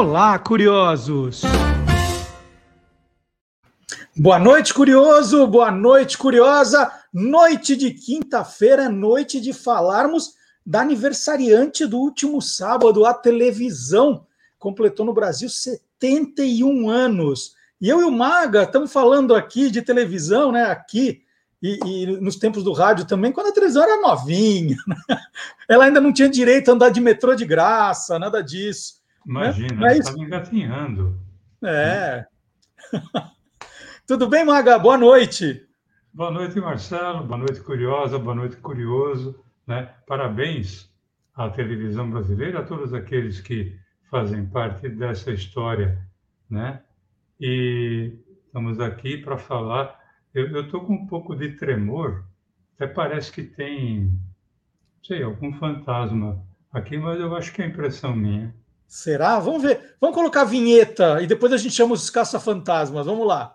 Olá, curiosos! Boa noite, curioso! Boa noite, curiosa! Noite de quinta-feira, noite de falarmos da aniversariante do último sábado, a televisão completou no Brasil 71 anos. E eu e o Maga estamos falando aqui de televisão, né? Aqui e, e, nos tempos do rádio também, quando a televisão era novinha. Né? Ela ainda não tinha direito a andar de metrô de graça, nada disso. Né? Imagina, né? estava engatinhando. É. Tudo bem, Maga? Boa noite. Boa noite, Marcelo. Boa noite, Curiosa. Boa noite, Curioso. Né? Parabéns à televisão brasileira, a todos aqueles que fazem parte dessa história. Né? E estamos aqui para falar eu estou com um pouco de tremor, até parece que tem, sei, algum fantasma aqui, mas eu acho que é impressão minha. Será? Vamos ver. Vamos colocar a vinheta e depois a gente chama os caça-fantasmas. Vamos lá.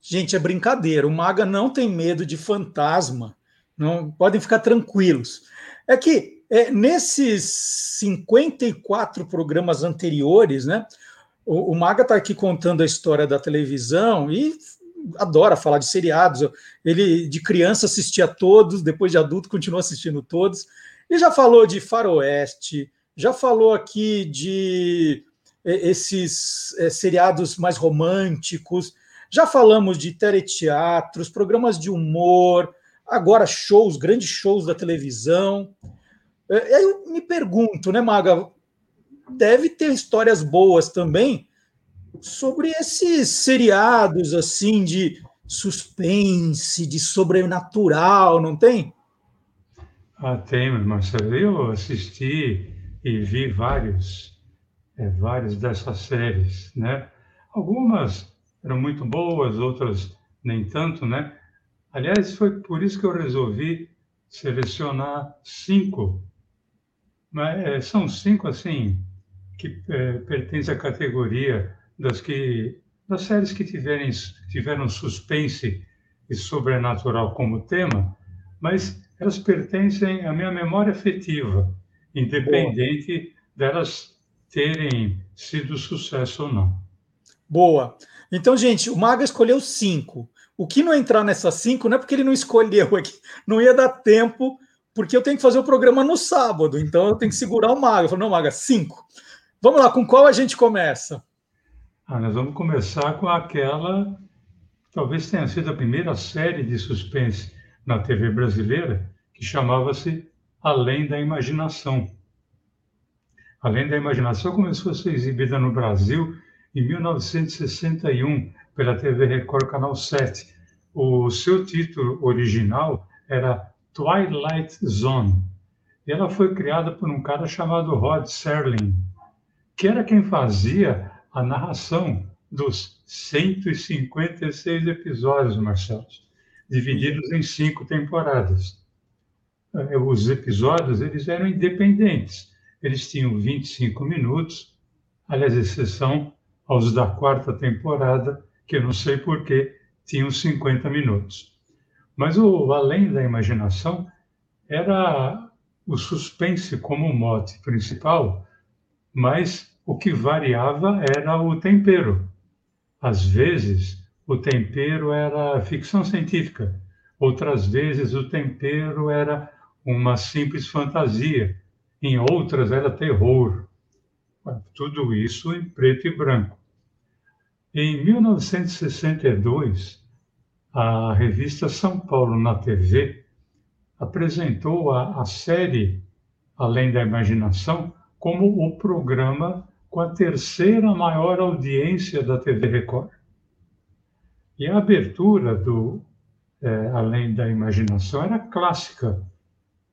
Gente, é brincadeira. O Maga não tem medo de fantasma. Não podem ficar tranquilos. É que é, nesses 54 programas anteriores, né? O, o Maga está aqui contando a história da televisão e adora falar de seriados. Ele de criança assistia todos, depois de adulto continua assistindo todos. E já falou de Faroeste, já falou aqui de esses é, seriados mais românticos. Já falamos de teleteatros, programas de humor, agora shows, grandes shows da televisão. É, aí eu me pergunto, né, Maga? Deve ter histórias boas também sobre esses seriados assim de suspense, de sobrenatural, não tem? Ah, tem, Marcelo. Eu assisti e vi vários, é, vários dessas séries, né? Algumas eram muito boas, outras nem tanto, né? Aliás, foi por isso que eu resolvi selecionar cinco. Mas, é, são cinco, assim, que é, pertencem à categoria das, que, das séries que tiverem, tiveram suspense e sobrenatural como tema, mas elas pertencem à minha memória afetiva, independente Boa. delas terem sido sucesso ou não. Boa. Então, gente, o Maga escolheu cinco. O que não entrar nessas cinco não é porque ele não escolheu aqui, não ia dar tempo, porque eu tenho que fazer o programa no sábado, então eu tenho que segurar o Maga. Eu falei, não, Maga, cinco. Vamos lá, com qual a gente começa? Ah, nós vamos começar com aquela, talvez tenha sido a primeira série de suspense na TV brasileira, que chamava-se Além da Imaginação. Além da Imaginação começou a ser exibida no Brasil em 1961 pela TV Record Canal 7. O seu título original era Twilight Zone. E ela foi criada por um cara chamado Rod Serling, que era quem fazia a narração dos 156 episódios, Marcelo, divididos em cinco temporadas. Eh, os episódios eles eram independentes. Eles tinham 25 minutos, aliás, exceção aos da quarta temporada, que eu não sei porquê, tinham 50 minutos. Mas o Além da Imaginação era o suspense como mote principal, mas o que variava era o tempero. Às vezes, o tempero era ficção científica, outras vezes, o tempero era uma simples fantasia, em outras, era terror. Tudo isso em preto e branco. Em 1962, a revista São Paulo na TV apresentou a, a série Além da Imaginação como o programa com a terceira maior audiência da TV Record. E a abertura do é, Além da Imaginação era clássica,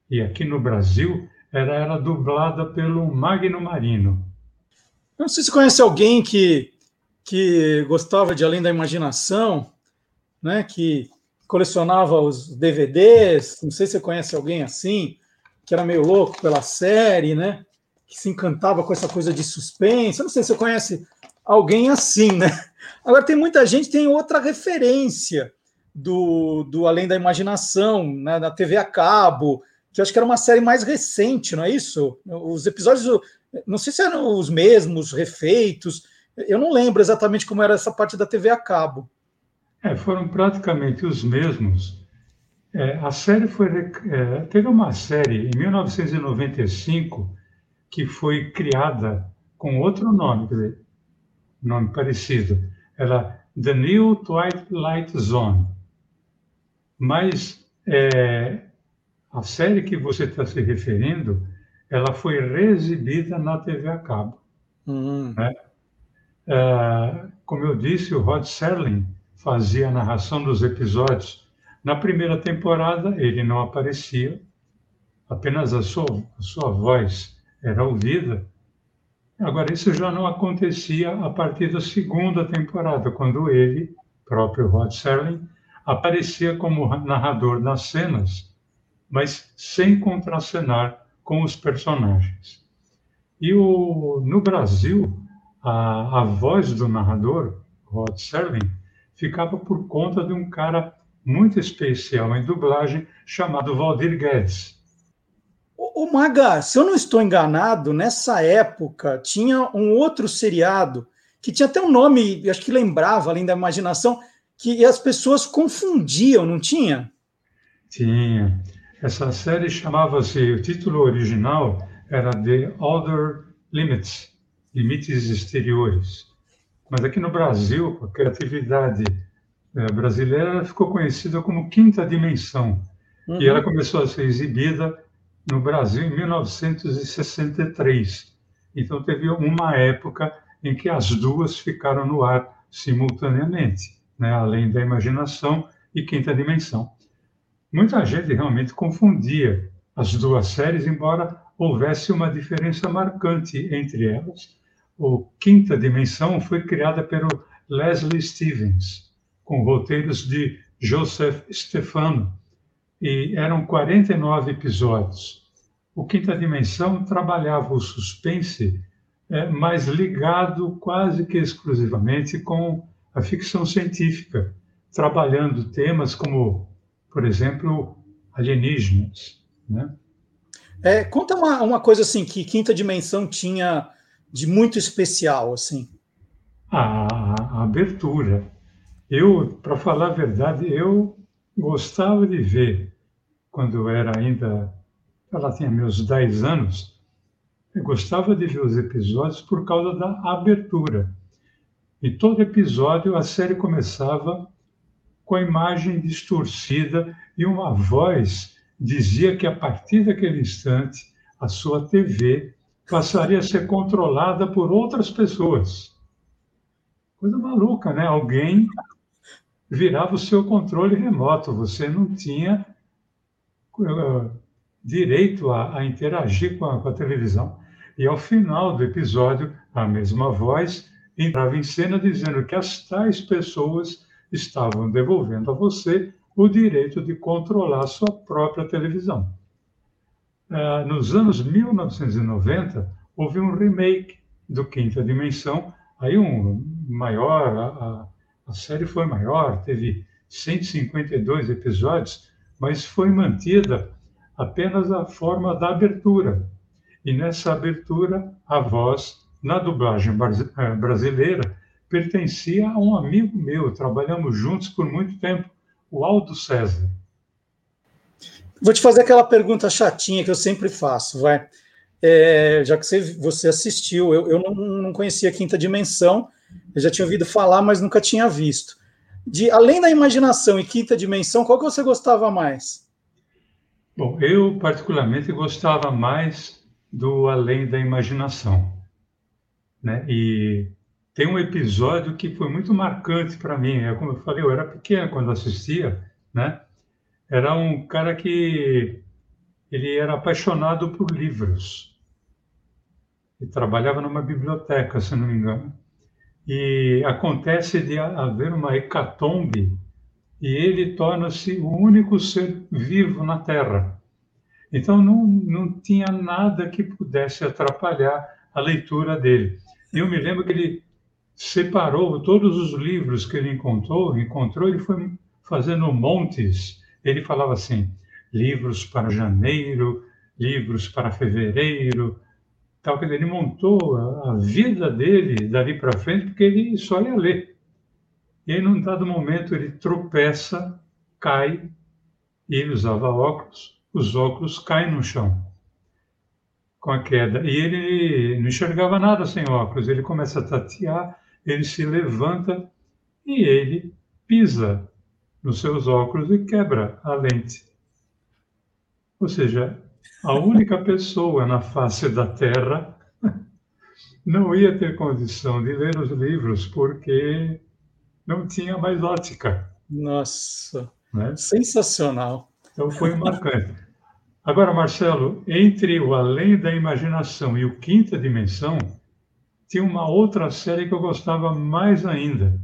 e aqui no Brasil era, era dublada pelo Magno Marino. Não sei se conhece alguém que que gostava de Além da Imaginação, né, que colecionava os DVDs, não sei se você conhece alguém assim, que era meio louco pela série, né, que se encantava com essa coisa de suspense. Eu não sei se você conhece alguém assim, né? Agora tem muita gente tem outra referência do, do Além da Imaginação, né, na TV a cabo, que acho que era uma série mais recente, não é isso? Os episódios, não sei se eram os mesmos, refeitos, eu não lembro exatamente como era essa parte da TV a cabo. É, foram praticamente os mesmos. É, a série foi. É, teve uma série em 1995 que foi criada com outro nome, quer dizer, nome parecido. Ela The New Twilight Zone. Mas é, a série que você está se referindo, ela foi reexibida na TV a cabo. Uhum. Né? É, como eu disse, o Rod Serling fazia a narração dos episódios. Na primeira temporada, ele não aparecia, apenas a sua, a sua voz era ouvida. Agora, isso já não acontecia a partir da segunda temporada, quando ele, próprio Rod Serling, aparecia como narrador nas cenas, mas sem contracenar com os personagens. E o, no Brasil, a, a voz do narrador, Rod Serling, ficava por conta de um cara muito especial em dublagem chamado Valdir Guedes. O, Maga, se eu não estou enganado, nessa época tinha um outro seriado que tinha até um nome, acho que lembrava, além da imaginação, que as pessoas confundiam, não tinha? Tinha. Essa série chamava-se, o título original era The Other Limits, Limites Exteriores. Mas aqui no Brasil, a criatividade eh, brasileira ficou conhecida como Quinta Dimensão. Uhum. E ela começou a ser exibida no Brasil em 1963. Então teve uma época em que as duas ficaram no ar simultaneamente né, além da imaginação e quinta dimensão. Muita gente realmente confundia as duas séries, embora houvesse uma diferença marcante entre elas. O Quinta Dimensão foi criada pelo Leslie Stevens, com roteiros de Joseph Stefano, e eram 49 episódios. O Quinta Dimensão trabalhava o suspense, é, mas ligado quase que exclusivamente com a ficção científica, trabalhando temas como, por exemplo, alienígenas. Né? É, conta uma, uma coisa assim que Quinta Dimensão tinha de muito especial, assim. A, a abertura. Eu, para falar a verdade, eu gostava de ver quando eu era ainda, ela tinha meus 10 anos, eu gostava de ver os episódios por causa da abertura. E todo episódio a série começava com a imagem distorcida e uma voz dizia que a partir daquele instante a sua TV passaria a ser controlada por outras pessoas. Coisa maluca, né? Alguém virava o seu controle remoto, você não tinha direito a, a interagir com a, com a televisão. E ao final do episódio, a mesma voz entrava em cena dizendo que as tais pessoas estavam devolvendo a você o direito de controlar a sua própria televisão. Ah, nos anos 1990, houve um remake do Quinta Dimensão, aí um maior, a, a série foi maior, teve 152 episódios, mas foi mantida apenas a forma da abertura. E nessa abertura, a voz na dublagem eh, brasileira, pertencia a um amigo meu, trabalhamos juntos por muito tempo, o Aldo César. Vou te fazer aquela pergunta chatinha que eu sempre faço, vai. É, já que você, assistiu, eu, eu não, não, conhecia a Quinta Dimensão, eu já tinha ouvido falar, mas nunca tinha visto. De, além da imaginação e Quinta Dimensão, qual que você gostava mais? Bom, eu particularmente gostava mais do Além da Imaginação. Né? E tem um episódio que foi muito marcante para mim. É como eu falei, eu era pequeno quando assistia, né? Era um cara que ele era apaixonado por livros. E trabalhava numa biblioteca, se não me engano. E acontece de haver uma hecatombe e ele torna-se o único ser vivo na Terra. Então não, não tinha nada que pudesse atrapalhar a leitura dele. Eu me lembro que ele separou todos os livros que ele encontrou, encontrou, ele foi fazendo montes. Ele falava assim: livros para janeiro, livros para fevereiro, tal que ele montou a, a vida dele dali para frente porque ele só ia ler. E aí, num dado momento, ele tropeça, cai, e ele usava óculos, os óculos caem no chão com a queda. E ele não enxergava nada sem óculos. Ele começa a tatear, ele se levanta e ele pisa nos seus óculos e quebra a lente. Ou seja, a única pessoa na face da Terra não ia ter condição de ler os livros porque não tinha mais ótica. Nossa, né? sensacional. Então foi marcante. Agora, Marcelo, entre o Além da Imaginação e o Quinta Dimensão, tinha uma outra série que eu gostava mais ainda.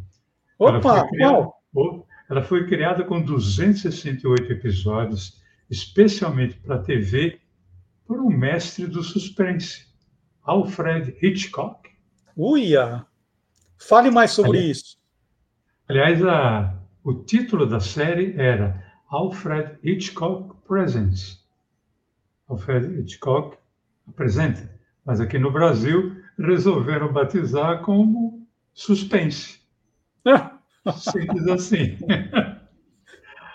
Opa, qual? Ela foi criada com 268 episódios, especialmente para a TV, por um mestre do suspense, Alfred Hitchcock. Uia! Fale mais sobre aliás, isso. Aliás, a, o título da série era Alfred Hitchcock Presents Alfred Hitchcock apresenta. Mas aqui no Brasil resolveram batizar como suspense. Simples assim.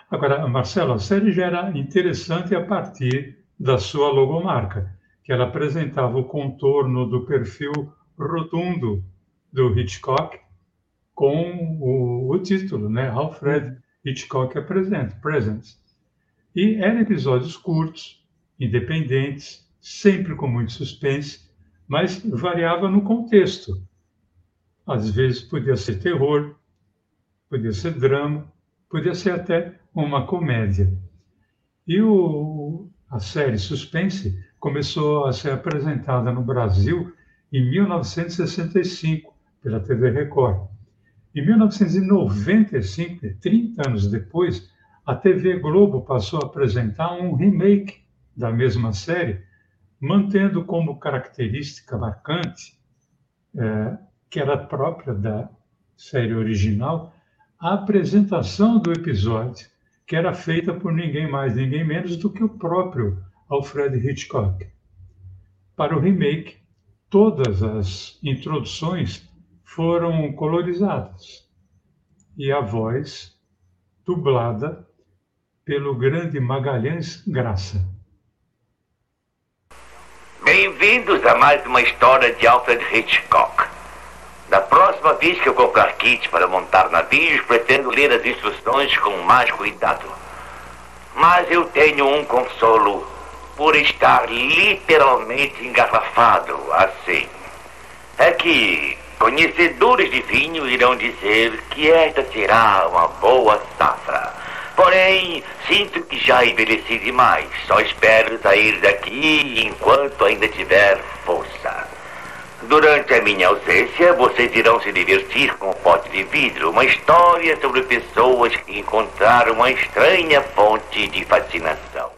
Agora, Marcelo, a série já era interessante a partir da sua logomarca, que ela apresentava o contorno do perfil rotundo do Hitchcock com o, o título, né? Alfred Hitchcock apresenta, Presents. E eram episódios curtos, independentes, sempre com muito suspense, mas variava no contexto. Às vezes podia ser terror, podia ser drama, podia ser até uma comédia. E o, a série Suspense começou a ser apresentada no Brasil em 1965 pela TV Record. Em 1995, 30 anos depois, a TV Globo passou a apresentar um remake da mesma série, mantendo como característica marcante, é, que era própria da série original, a apresentação do episódio, que era feita por ninguém mais, ninguém menos do que o próprio Alfred Hitchcock. Para o remake, todas as introduções foram colorizadas e a voz dublada pelo grande Magalhães Graça. Bem-vindos a mais uma história de Alfred Hitchcock. Da próxima vez que eu comprar kit para montar navios, pretendo ler as instruções com mais cuidado. Mas eu tenho um consolo por estar literalmente engarrafado assim. É que conhecedores de vinho irão dizer que esta será uma boa safra. Porém, sinto que já envelheci demais. Só espero sair daqui enquanto ainda tiver força. Durante a minha ausência, vocês irão se divertir com o pote de vidro, uma história sobre pessoas que encontraram uma estranha fonte de fascinação.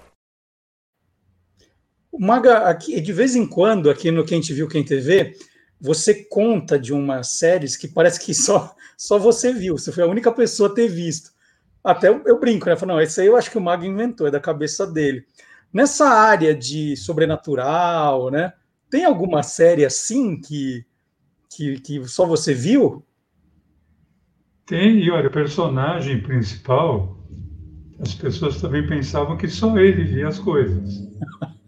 Maga, aqui, de vez em quando, aqui no Quem Te Viu, Quem TV, você conta de umas séries que parece que só, só você viu, você foi a única pessoa a ter visto. Até eu, brinco, né? Falo, não, esse aí eu acho que o Mago inventou, é da cabeça dele. Nessa área de sobrenatural, né? Tem alguma série assim que, que, que só você viu? Tem, e olha, o personagem principal, as pessoas também pensavam que só ele via as coisas.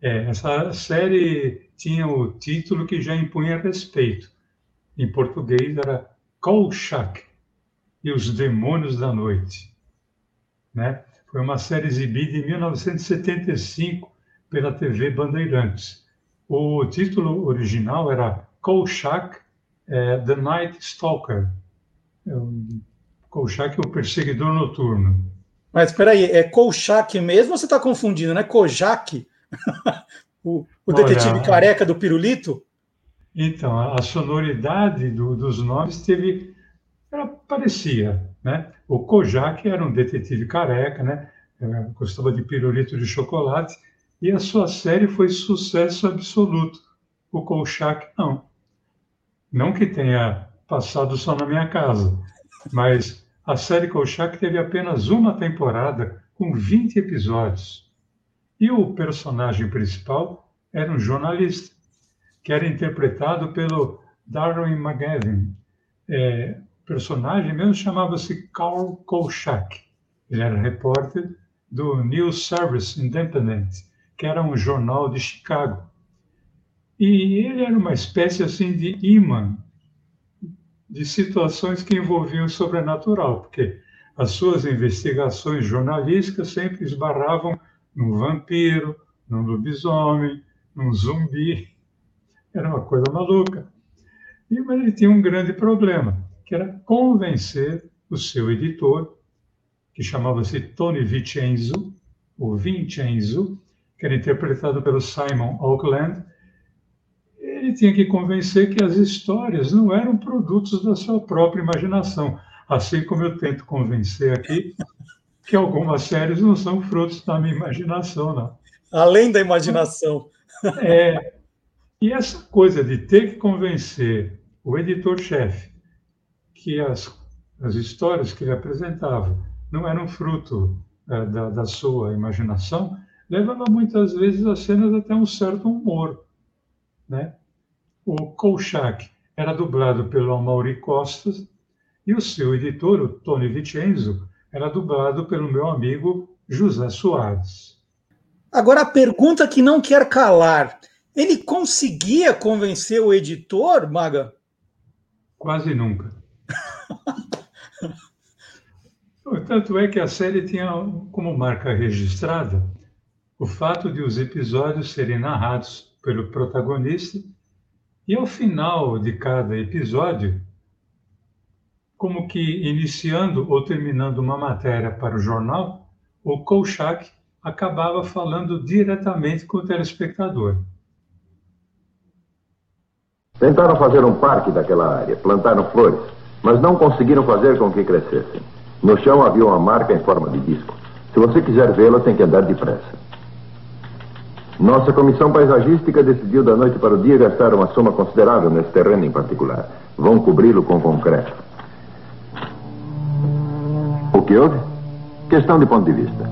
É, essa série tinha o título que já impunha respeito. Em português era Kolchak, e os Demônios da Noite. Né? Foi uma série exibida em 1975 pela TV Bandeirantes. O título original era Kolchak, é, The Night Stalker. É Kolchak, o perseguidor noturno. Mas espera aí, é Kolchak mesmo ou você está confundindo, né? Kojak? o, o detetive Olha, careca do pirulito? Então, a sonoridade do, dos nomes teve ela parecia, né? O Kojak era um detetive careca, né? Gostava de pirulito de chocolate e a sua série foi sucesso absoluto. O Kolchak não. Não que tenha passado só na minha casa, mas a série Kolchak teve apenas uma temporada com 20 episódios. E o personagem principal era um jornalista, que era interpretado pelo Darwin McGavin. É, o personagem mesmo chamava-se Carl Kolchak. Ele era repórter do News Service Independent, que era um jornal de Chicago. E ele era uma espécie assim de imã de situações que envolviam o sobrenatural, porque as suas investigações jornalísticas sempre esbarravam num vampiro, num lobisomem, num zumbi. Era uma coisa maluca. E, mas ele tinha um grande problema, que era convencer o seu editor, que chamava-se Tony Vincenzo, ou Vincenzo, que era interpretado pelo Simon Oakland, ele tinha que convencer que as histórias não eram produtos da sua própria imaginação, assim como eu tento convencer aqui que algumas séries não são frutos da minha imaginação, não. Além da imaginação. É, e essa coisa de ter que convencer o editor-chefe que as, as histórias que ele apresentava não eram fruto é, da, da sua imaginação, levava muitas vezes a cenas até um certo humor, né? O Kolchak era dublado pelo Amaury Costas e o seu editor, o Tony Vicenzo, era dublado pelo meu amigo José Soares. Agora, a pergunta que não quer calar: ele conseguia convencer o editor, Maga? Quase nunca. Tanto é que a série tinha como marca registrada o fato de os episódios serem narrados pelo protagonista e ao final de cada episódio, como que iniciando ou terminando uma matéria para o jornal, o Kolchak acabava falando diretamente com o telespectador. Tentaram fazer um parque daquela área, plantaram flores, mas não conseguiram fazer com que crescessem. No chão havia uma marca em forma de disco. Se você quiser vê-la, tem que andar depressa. Nossa comissão paisagística decidiu da noite para o dia gastar uma soma considerável nesse terreno em particular. Vão cobri-lo com concreto. O que houve? Questão de ponto de vista.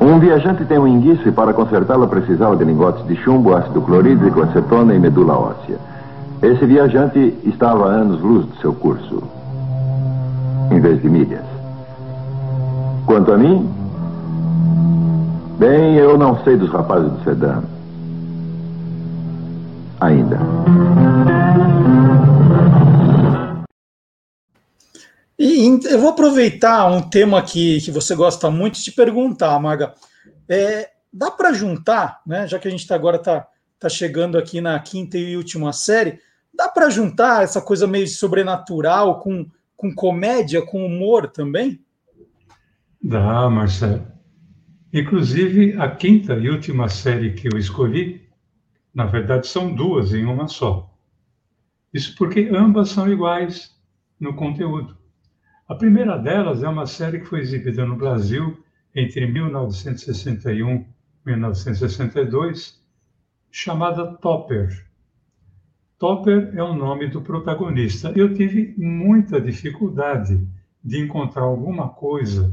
Um viajante tem um enguiço e para consertá-lo precisava de lingotes de chumbo, ácido clorídrico, acetona e medula óssea. Esse viajante estava a anos-luz do seu curso, em vez de milhas. Quanto a mim, Bem, eu não sei dos rapazes do sedã. Ainda. E eu vou aproveitar um tema que, que você gosta muito e te perguntar, Maga. É, dá para juntar, né? Já que a gente tá, agora está tá chegando aqui na quinta e última série, dá para juntar essa coisa meio sobrenatural com, com comédia, com humor também? Dá, Marcelo. Inclusive, a quinta e última série que eu escolhi, na verdade, são duas em uma só. Isso porque ambas são iguais no conteúdo. A primeira delas é uma série que foi exibida no Brasil entre 1961 e 1962, chamada Topper. Topper é o nome do protagonista. Eu tive muita dificuldade de encontrar alguma coisa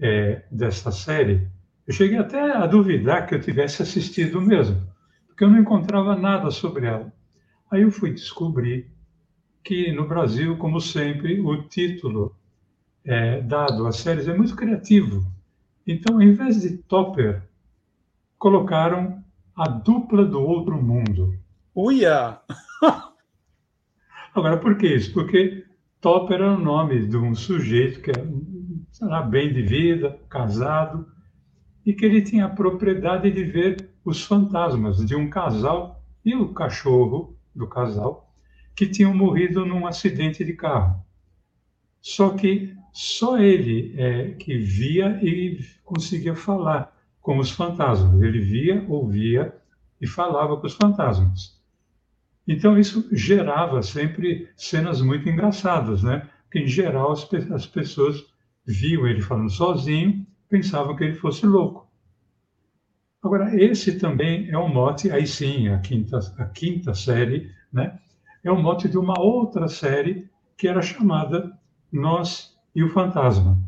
é, desta série eu cheguei até a duvidar que eu tivesse assistido mesmo, porque eu não encontrava nada sobre ela. Aí eu fui descobrir que no Brasil, como sempre, o título é, dado às séries é muito criativo. Então, em vez de Topper, colocaram a dupla do outro mundo. Uia! Agora, por que isso? Porque Topper é o nome de um sujeito que é, será bem de vida, casado, e que ele tinha a propriedade de ver os fantasmas de um casal e o cachorro do casal que tinham morrido num acidente de carro. Só que só ele é, que via e conseguia falar com os fantasmas. Ele via, ouvia e falava com os fantasmas. Então isso gerava sempre cenas muito engraçadas, né? Porque em geral as, as pessoas viam ele falando sozinho pensavam que ele fosse louco. Agora, esse também é um mote, aí sim, a quinta, a quinta série, né? é o mote de uma outra série que era chamada Nós e o Fantasma.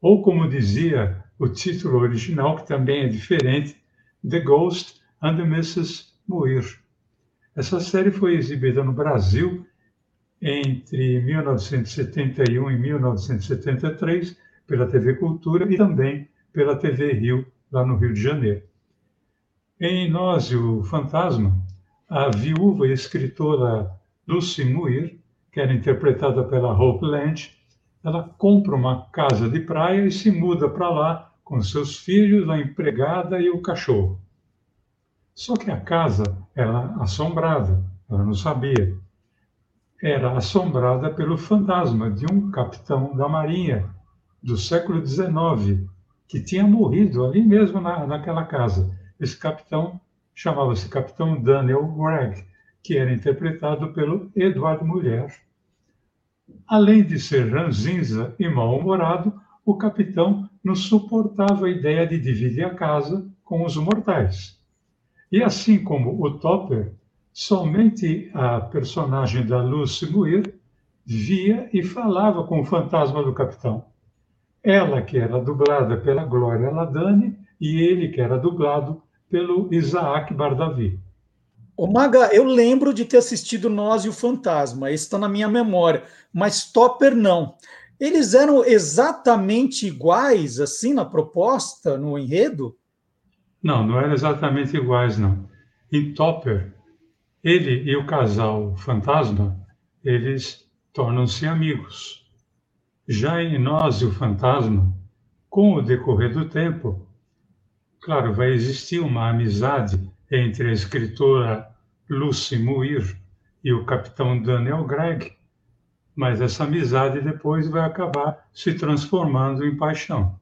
Ou, como dizia o título original, que também é diferente, The Ghost and the Mrs. Muir. Essa série foi exibida no Brasil entre 1971 e 1973 pela TV Cultura e também pela TV Rio, lá no Rio de Janeiro. Em Nós e o Fantasma, a viúva e escritora Lucy Muir, que era interpretada pela Hope Land, ela compra uma casa de praia e se muda para lá com seus filhos, a empregada e o cachorro. Só que a casa era assombrada, ela não sabia. Era assombrada pelo fantasma de um capitão da Marinha do século XIX, que tinha morrido ali mesmo na, naquela casa. Esse capitão chamava-se Capitão Daniel Gregg, que era interpretado pelo Edward Mulher. Além de ser ranzinza e mal-humorado, o capitão não suportava a ideia de dividir a casa com os mortais. E assim como o Topper, somente a personagem da Lucy Muir via e falava com o fantasma do capitão. Ela que era dublada pela Glória Ladani e ele que era dublado pelo Isaac Bardavi. O Maga, eu lembro de ter assistido Nós e o Fantasma, isso está na minha memória, mas Topper não. Eles eram exatamente iguais, assim, na proposta, no enredo? Não, não eram exatamente iguais, não. Em Topper, ele e o casal fantasma, eles tornam-se amigos. Já em Nós o Fantasma, com o decorrer do tempo, claro, vai existir uma amizade entre a escritora Lucy Muir e o capitão Daniel Gregg, mas essa amizade depois vai acabar se transformando em paixão.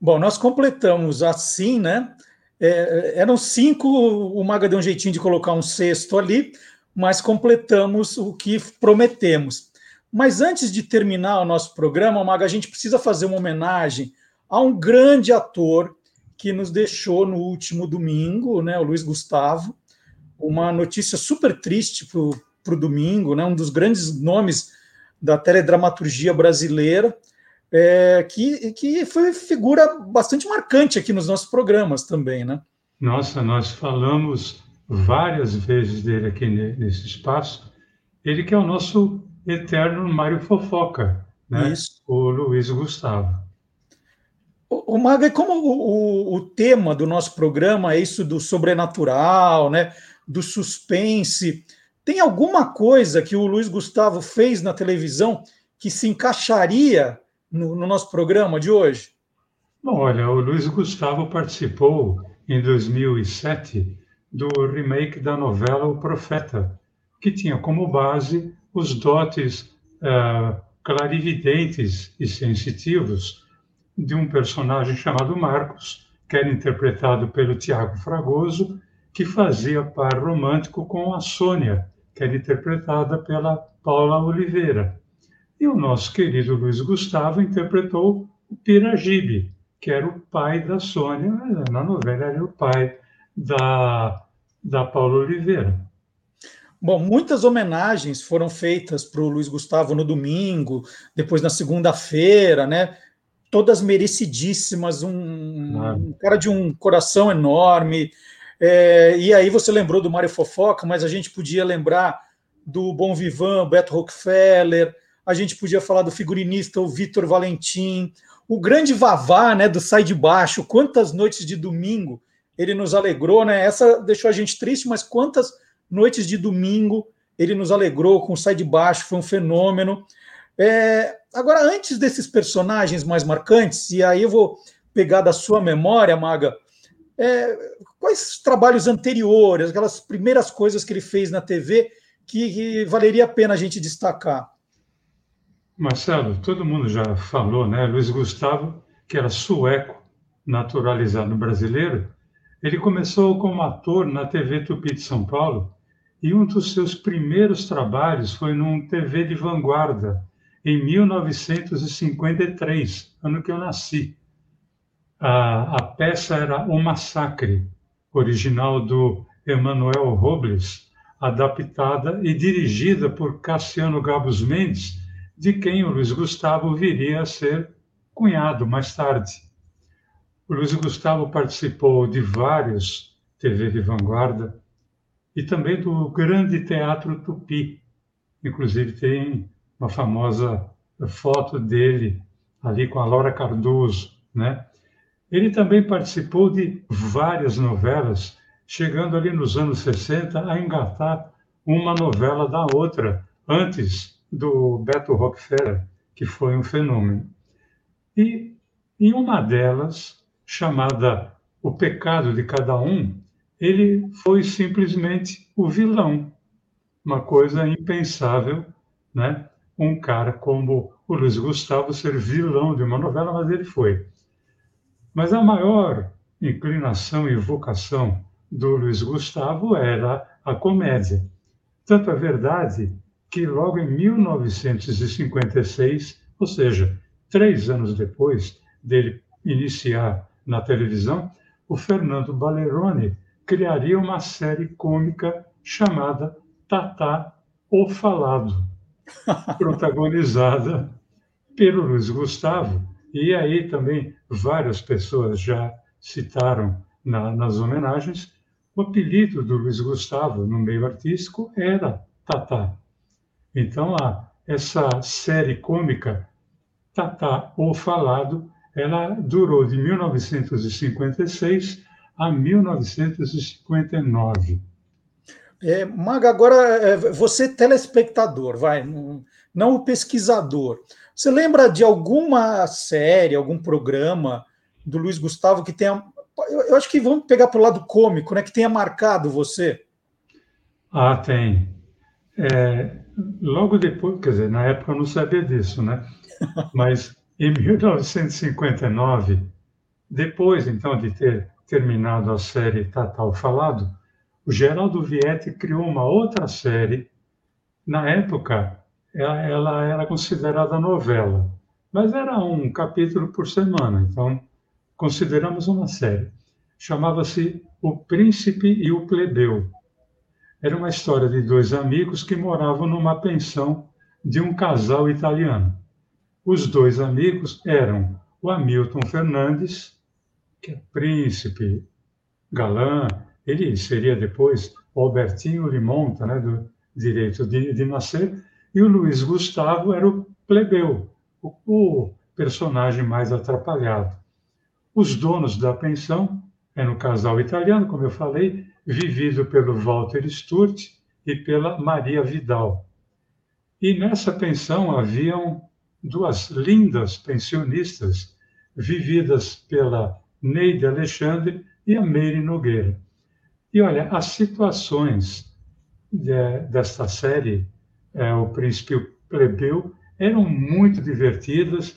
Bom, nós completamos assim, né? É, eram cinco, o Maga deu um jeitinho de colocar um sexto ali, mas completamos o que prometemos. Mas antes de terminar o nosso programa, Maga, a gente precisa fazer uma homenagem a um grande ator que nos deixou no último domingo, né, o Luiz Gustavo. Uma notícia super triste para o domingo, né, um dos grandes nomes da teledramaturgia brasileira é, que, que foi figura bastante marcante aqui nos nossos programas também, né? Nossa, nós falamos várias vezes dele aqui nesse espaço. Ele que é o nosso eterno Mário Fofoca, né? Isso. O Luiz Gustavo. O, o Maga, como o, o, o, tema do nosso programa é isso do sobrenatural, né? Do suspense, tem alguma coisa que o Luiz Gustavo fez na televisão que se encaixaria no, no nosso programa de hoje? Bom, olha, o Luiz Gustavo participou em 2007 do remake da novela O Profeta, que tinha como base os dotes uh, clarividentes e sensitivos de um personagem chamado Marcos, que era interpretado pelo Tiago Fragoso, que fazia par romântico com a Sônia, que era interpretada pela Paula Oliveira. E o nosso querido Luiz Gustavo interpretou o Piragibe, que era o pai da Sônia, na novela era o pai da, da Paula Oliveira. Bom, muitas homenagens foram feitas para o Luiz Gustavo no domingo, depois na segunda-feira, né? Todas merecidíssimas, um, ah. um, cara de um coração enorme. É, e aí você lembrou do Mário Fofoca, mas a gente podia lembrar do Bom Vivan, Beto Rockefeller, a gente podia falar do figurinista, o Vitor Valentim, o grande Vavá, né, do Sai de Baixo, quantas noites de domingo ele nos alegrou, né? Essa deixou a gente triste, mas quantas noites de domingo ele nos alegrou com o Sai de Baixo, foi um fenômeno. É, agora, antes desses personagens mais marcantes, e aí eu vou pegar da sua memória, Maga, é, quais trabalhos anteriores, aquelas primeiras coisas que ele fez na TV que, que valeria a pena a gente destacar? Marcelo, todo mundo já falou, né? Luiz Gustavo, que era sueco, naturalizado brasileiro, ele começou como ator na TV Tupi de São Paulo e um dos seus primeiros trabalhos foi num TV de vanguarda, em 1953, ano que eu nasci. A, a peça era O Massacre, original do Emanuel Robles, adaptada e dirigida por Cassiano Gabos Mendes, de quem o Luiz Gustavo viria a ser cunhado mais tarde. O Luiz Gustavo participou de vários TV de vanguarda e também do Grande Teatro Tupi. Inclusive tem uma famosa foto dele ali com a Laura Cardoso, né? Ele também participou de várias novelas, chegando ali nos anos 60 a engatar uma novela da outra, antes do Beto Rockefeller, que foi um fenômeno. E em uma delas, chamada O Pecado de Cada Um, ele foi simplesmente o vilão. Uma coisa impensável, né? Um cara como o Luiz Gustavo ser vilão de uma novela, mas ele foi. Mas a maior inclinação e vocação do Luiz Gustavo era a comédia. Tanto é verdade que logo em 1956, ou seja, três anos depois dele iniciar na televisão, o Fernando Balerone criaria uma série cômica chamada Tatá o Falado, protagonizada pelo Luiz Gustavo e aí também várias pessoas já citaram na, nas homenagens, o apelido do Luiz Gustavo no meio artístico era Tatá. Então, a, essa série cômica, Tatá ou Falado, ela durou de 1956 a 1959. É, Maga, agora é, você telespectador, vai, não o pesquisador. Você lembra de alguma série, algum programa do Luiz Gustavo que tenha. Eu acho que vamos pegar para o lado cômico, né? Que tenha marcado você. Ah, tem. É, logo depois, quer dizer, na época eu não sabia disso, né? Mas em 1959, depois então de ter terminado a série Tatal Falado, o Geraldo Vietti criou uma outra série. Na época, ela era considerada novela, mas era um capítulo por semana, então consideramos uma série. Chamava-se O Príncipe e o Plebeu. Era uma história de dois amigos que moravam numa pensão de um casal italiano. Os dois amigos eram o Hamilton Fernandes, que é príncipe, galã, ele seria depois o Albertinho Limonta, né, do direito de, de nascer, e o Luiz Gustavo era o plebeu, o, o personagem mais atrapalhado. Os donos da pensão eram um casal italiano, como eu falei, vivido pelo Walter Sturt e pela Maria Vidal. E nessa pensão haviam duas lindas pensionistas, vividas pela Neide Alexandre e a Meire Nogueira. E olha, as situações de, desta série é, o príncipe plebeu, eram muito divertidas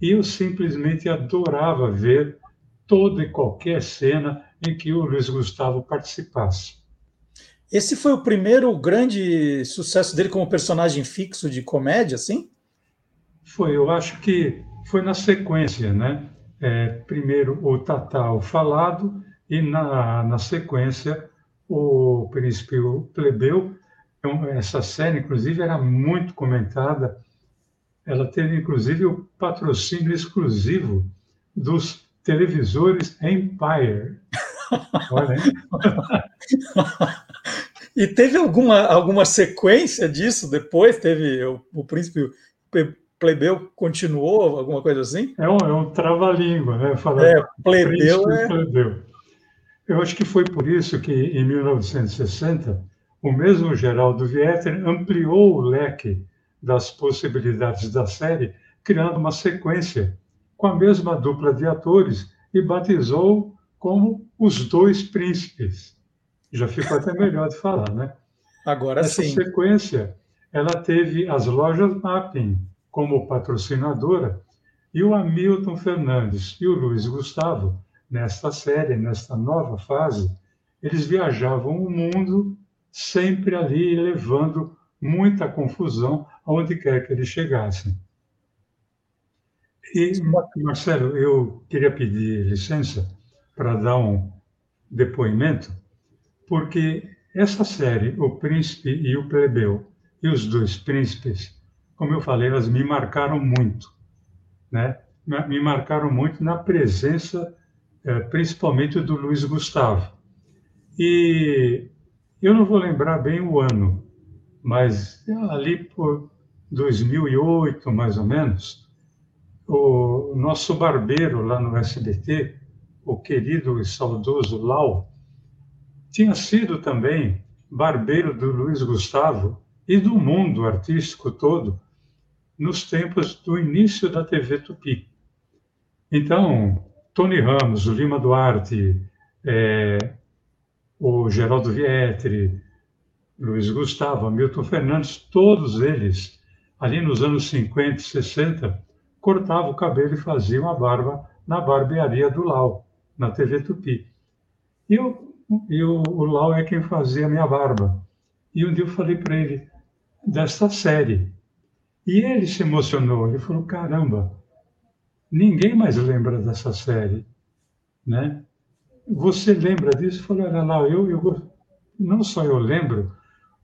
e eu simplesmente adorava ver toda e qualquer cena em que o Luiz Gustavo participasse. Esse foi o primeiro grande sucesso dele como personagem fixo de comédia, sim? Foi, eu acho que foi na sequência, né? É, primeiro o Tatal falado e na, na sequência o príncipe plebeu então, essa série, inclusive, era muito comentada. Ela teve, inclusive, o patrocínio exclusivo dos televisores Empire. Olha, e teve alguma, alguma sequência disso depois? Teve o, o príncipe plebeu continuou, alguma coisa assim? É um, é um trava-língua, né? Falar é, plebeu é... plebeu. Eu acho que foi por isso que, em 1960, o mesmo Geraldo Vieter ampliou o leque das possibilidades da série, criando uma sequência com a mesma dupla de atores e batizou como Os Dois Príncipes. Já ficou até melhor de falar, né? Agora Essa sim. Essa sequência, ela teve as lojas Mapping como patrocinadora e o Hamilton Fernandes e o Luiz Gustavo, nesta série, nesta nova fase, eles viajavam o mundo sempre ali levando muita confusão aonde quer que eles chegassem. E, Marcelo, eu queria pedir licença para dar um depoimento, porque essa série, O Príncipe e o Plebeu, e os dois príncipes, como eu falei, elas me marcaram muito, né? Me marcaram muito na presença, é, principalmente do Luiz Gustavo. E eu não vou lembrar bem o ano, mas ali por 2008, mais ou menos, o nosso barbeiro lá no SBT, o querido e saudoso Lau, tinha sido também barbeiro do Luiz Gustavo e do mundo artístico todo nos tempos do início da TV Tupi. Então, Tony Ramos, o Lima Duarte, é, o Geraldo Vietri, Luiz Gustavo, Milton Fernandes, todos eles, ali nos anos 50 e 60, cortavam o cabelo e faziam a barba na barbearia do Lau, na TV Tupi. E, eu, e o, o Lau é quem fazia a minha barba. E um dia eu falei para ele desta série. E ele se emocionou, ele falou: caramba, ninguém mais lembra dessa série, né? Você lembra disso? Falei: olha lá, eu, eu, não só eu lembro,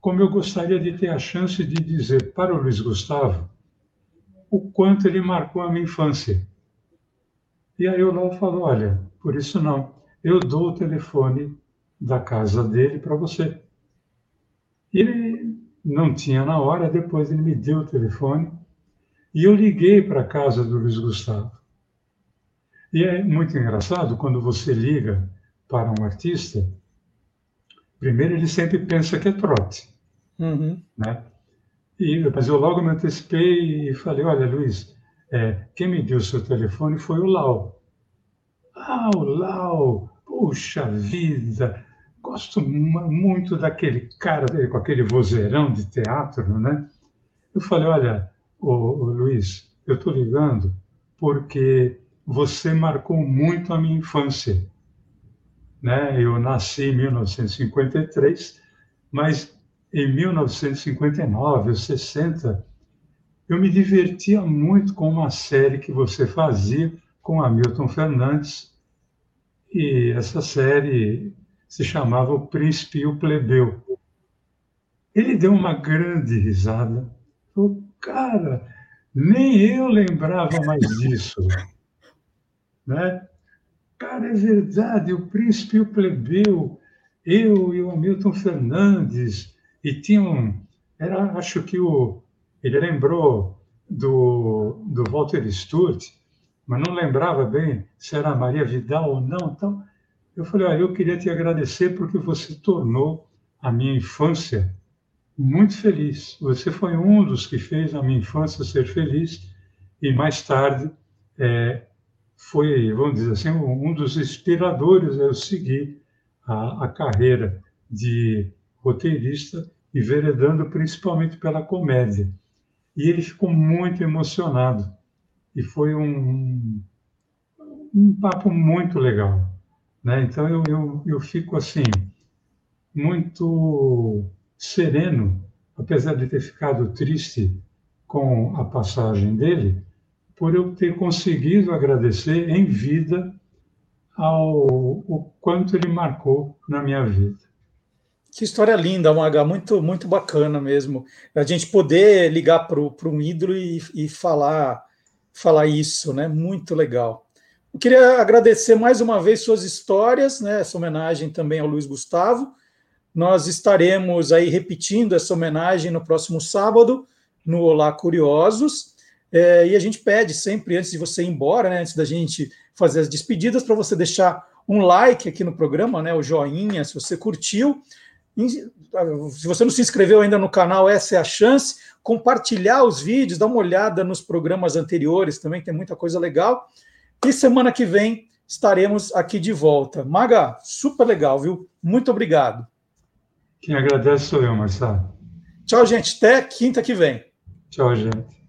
como eu gostaria de ter a chance de dizer para o Luiz Gustavo o quanto ele marcou a minha infância. E aí o Lau falou: olha, por isso não, eu dou o telefone da casa dele para você. E ele não tinha na hora, depois ele me deu o telefone e eu liguei para a casa do Luiz Gustavo. E é muito engraçado quando você liga para um artista, primeiro ele sempre pensa que é trote. Uhum. Né? E, mas eu logo me antecipei e falei: Olha, Luiz, é, quem me deu o seu telefone foi o Lau. Ah, o Lau, puxa vida, gosto muito daquele cara com aquele vozeirão de teatro, né? Eu falei: Olha, ô, ô Luiz, eu estou ligando porque você marcou muito a minha infância. Né? Eu nasci em 1953, mas em 1959 ou 60, eu me divertia muito com uma série que você fazia com Hamilton Fernandes. E essa série se chamava O Príncipe e o Plebeu. Ele deu uma grande risada. Falou, cara, nem eu lembrava mais disso. né? Cara, é verdade, o príncipe e o plebeu, eu e o Hamilton Fernandes, e tinha um. Era, acho que o. Ele lembrou do, do Walter Sturt, mas não lembrava bem se era Maria Vidal ou não. Então, eu falei: ah, eu queria te agradecer porque você tornou a minha infância muito feliz. Você foi um dos que fez a minha infância ser feliz e mais tarde é, foi, vamos dizer assim, um dos inspiradores a eu seguir a, a carreira de roteirista e veredando principalmente pela comédia. E ele ficou muito emocionado. E foi um, um papo muito legal. Né? Então eu, eu, eu fico assim, muito sereno, apesar de ter ficado triste com a passagem dele, por eu ter conseguido agradecer em vida ao o quanto ele marcou na minha vida. Que história linda, Maga, muito, muito bacana mesmo. A gente poder ligar para um ídolo e, e falar, falar isso, né? Muito legal. Eu queria agradecer mais uma vez suas histórias, né? Essa homenagem também ao Luiz Gustavo. Nós estaremos aí repetindo essa homenagem no próximo sábado, no Olá Curiosos. É, e a gente pede sempre, antes de você ir embora, né, antes da gente fazer as despedidas, para você deixar um like aqui no programa, né, o joinha, se você curtiu. Se você não se inscreveu ainda no canal, essa é a chance. Compartilhar os vídeos, dar uma olhada nos programas anteriores também, tem muita coisa legal. E semana que vem estaremos aqui de volta. Maga, super legal, viu? Muito obrigado. Quem agradece sou eu, Marcelo. Tchau, gente. Até quinta que vem. Tchau, gente.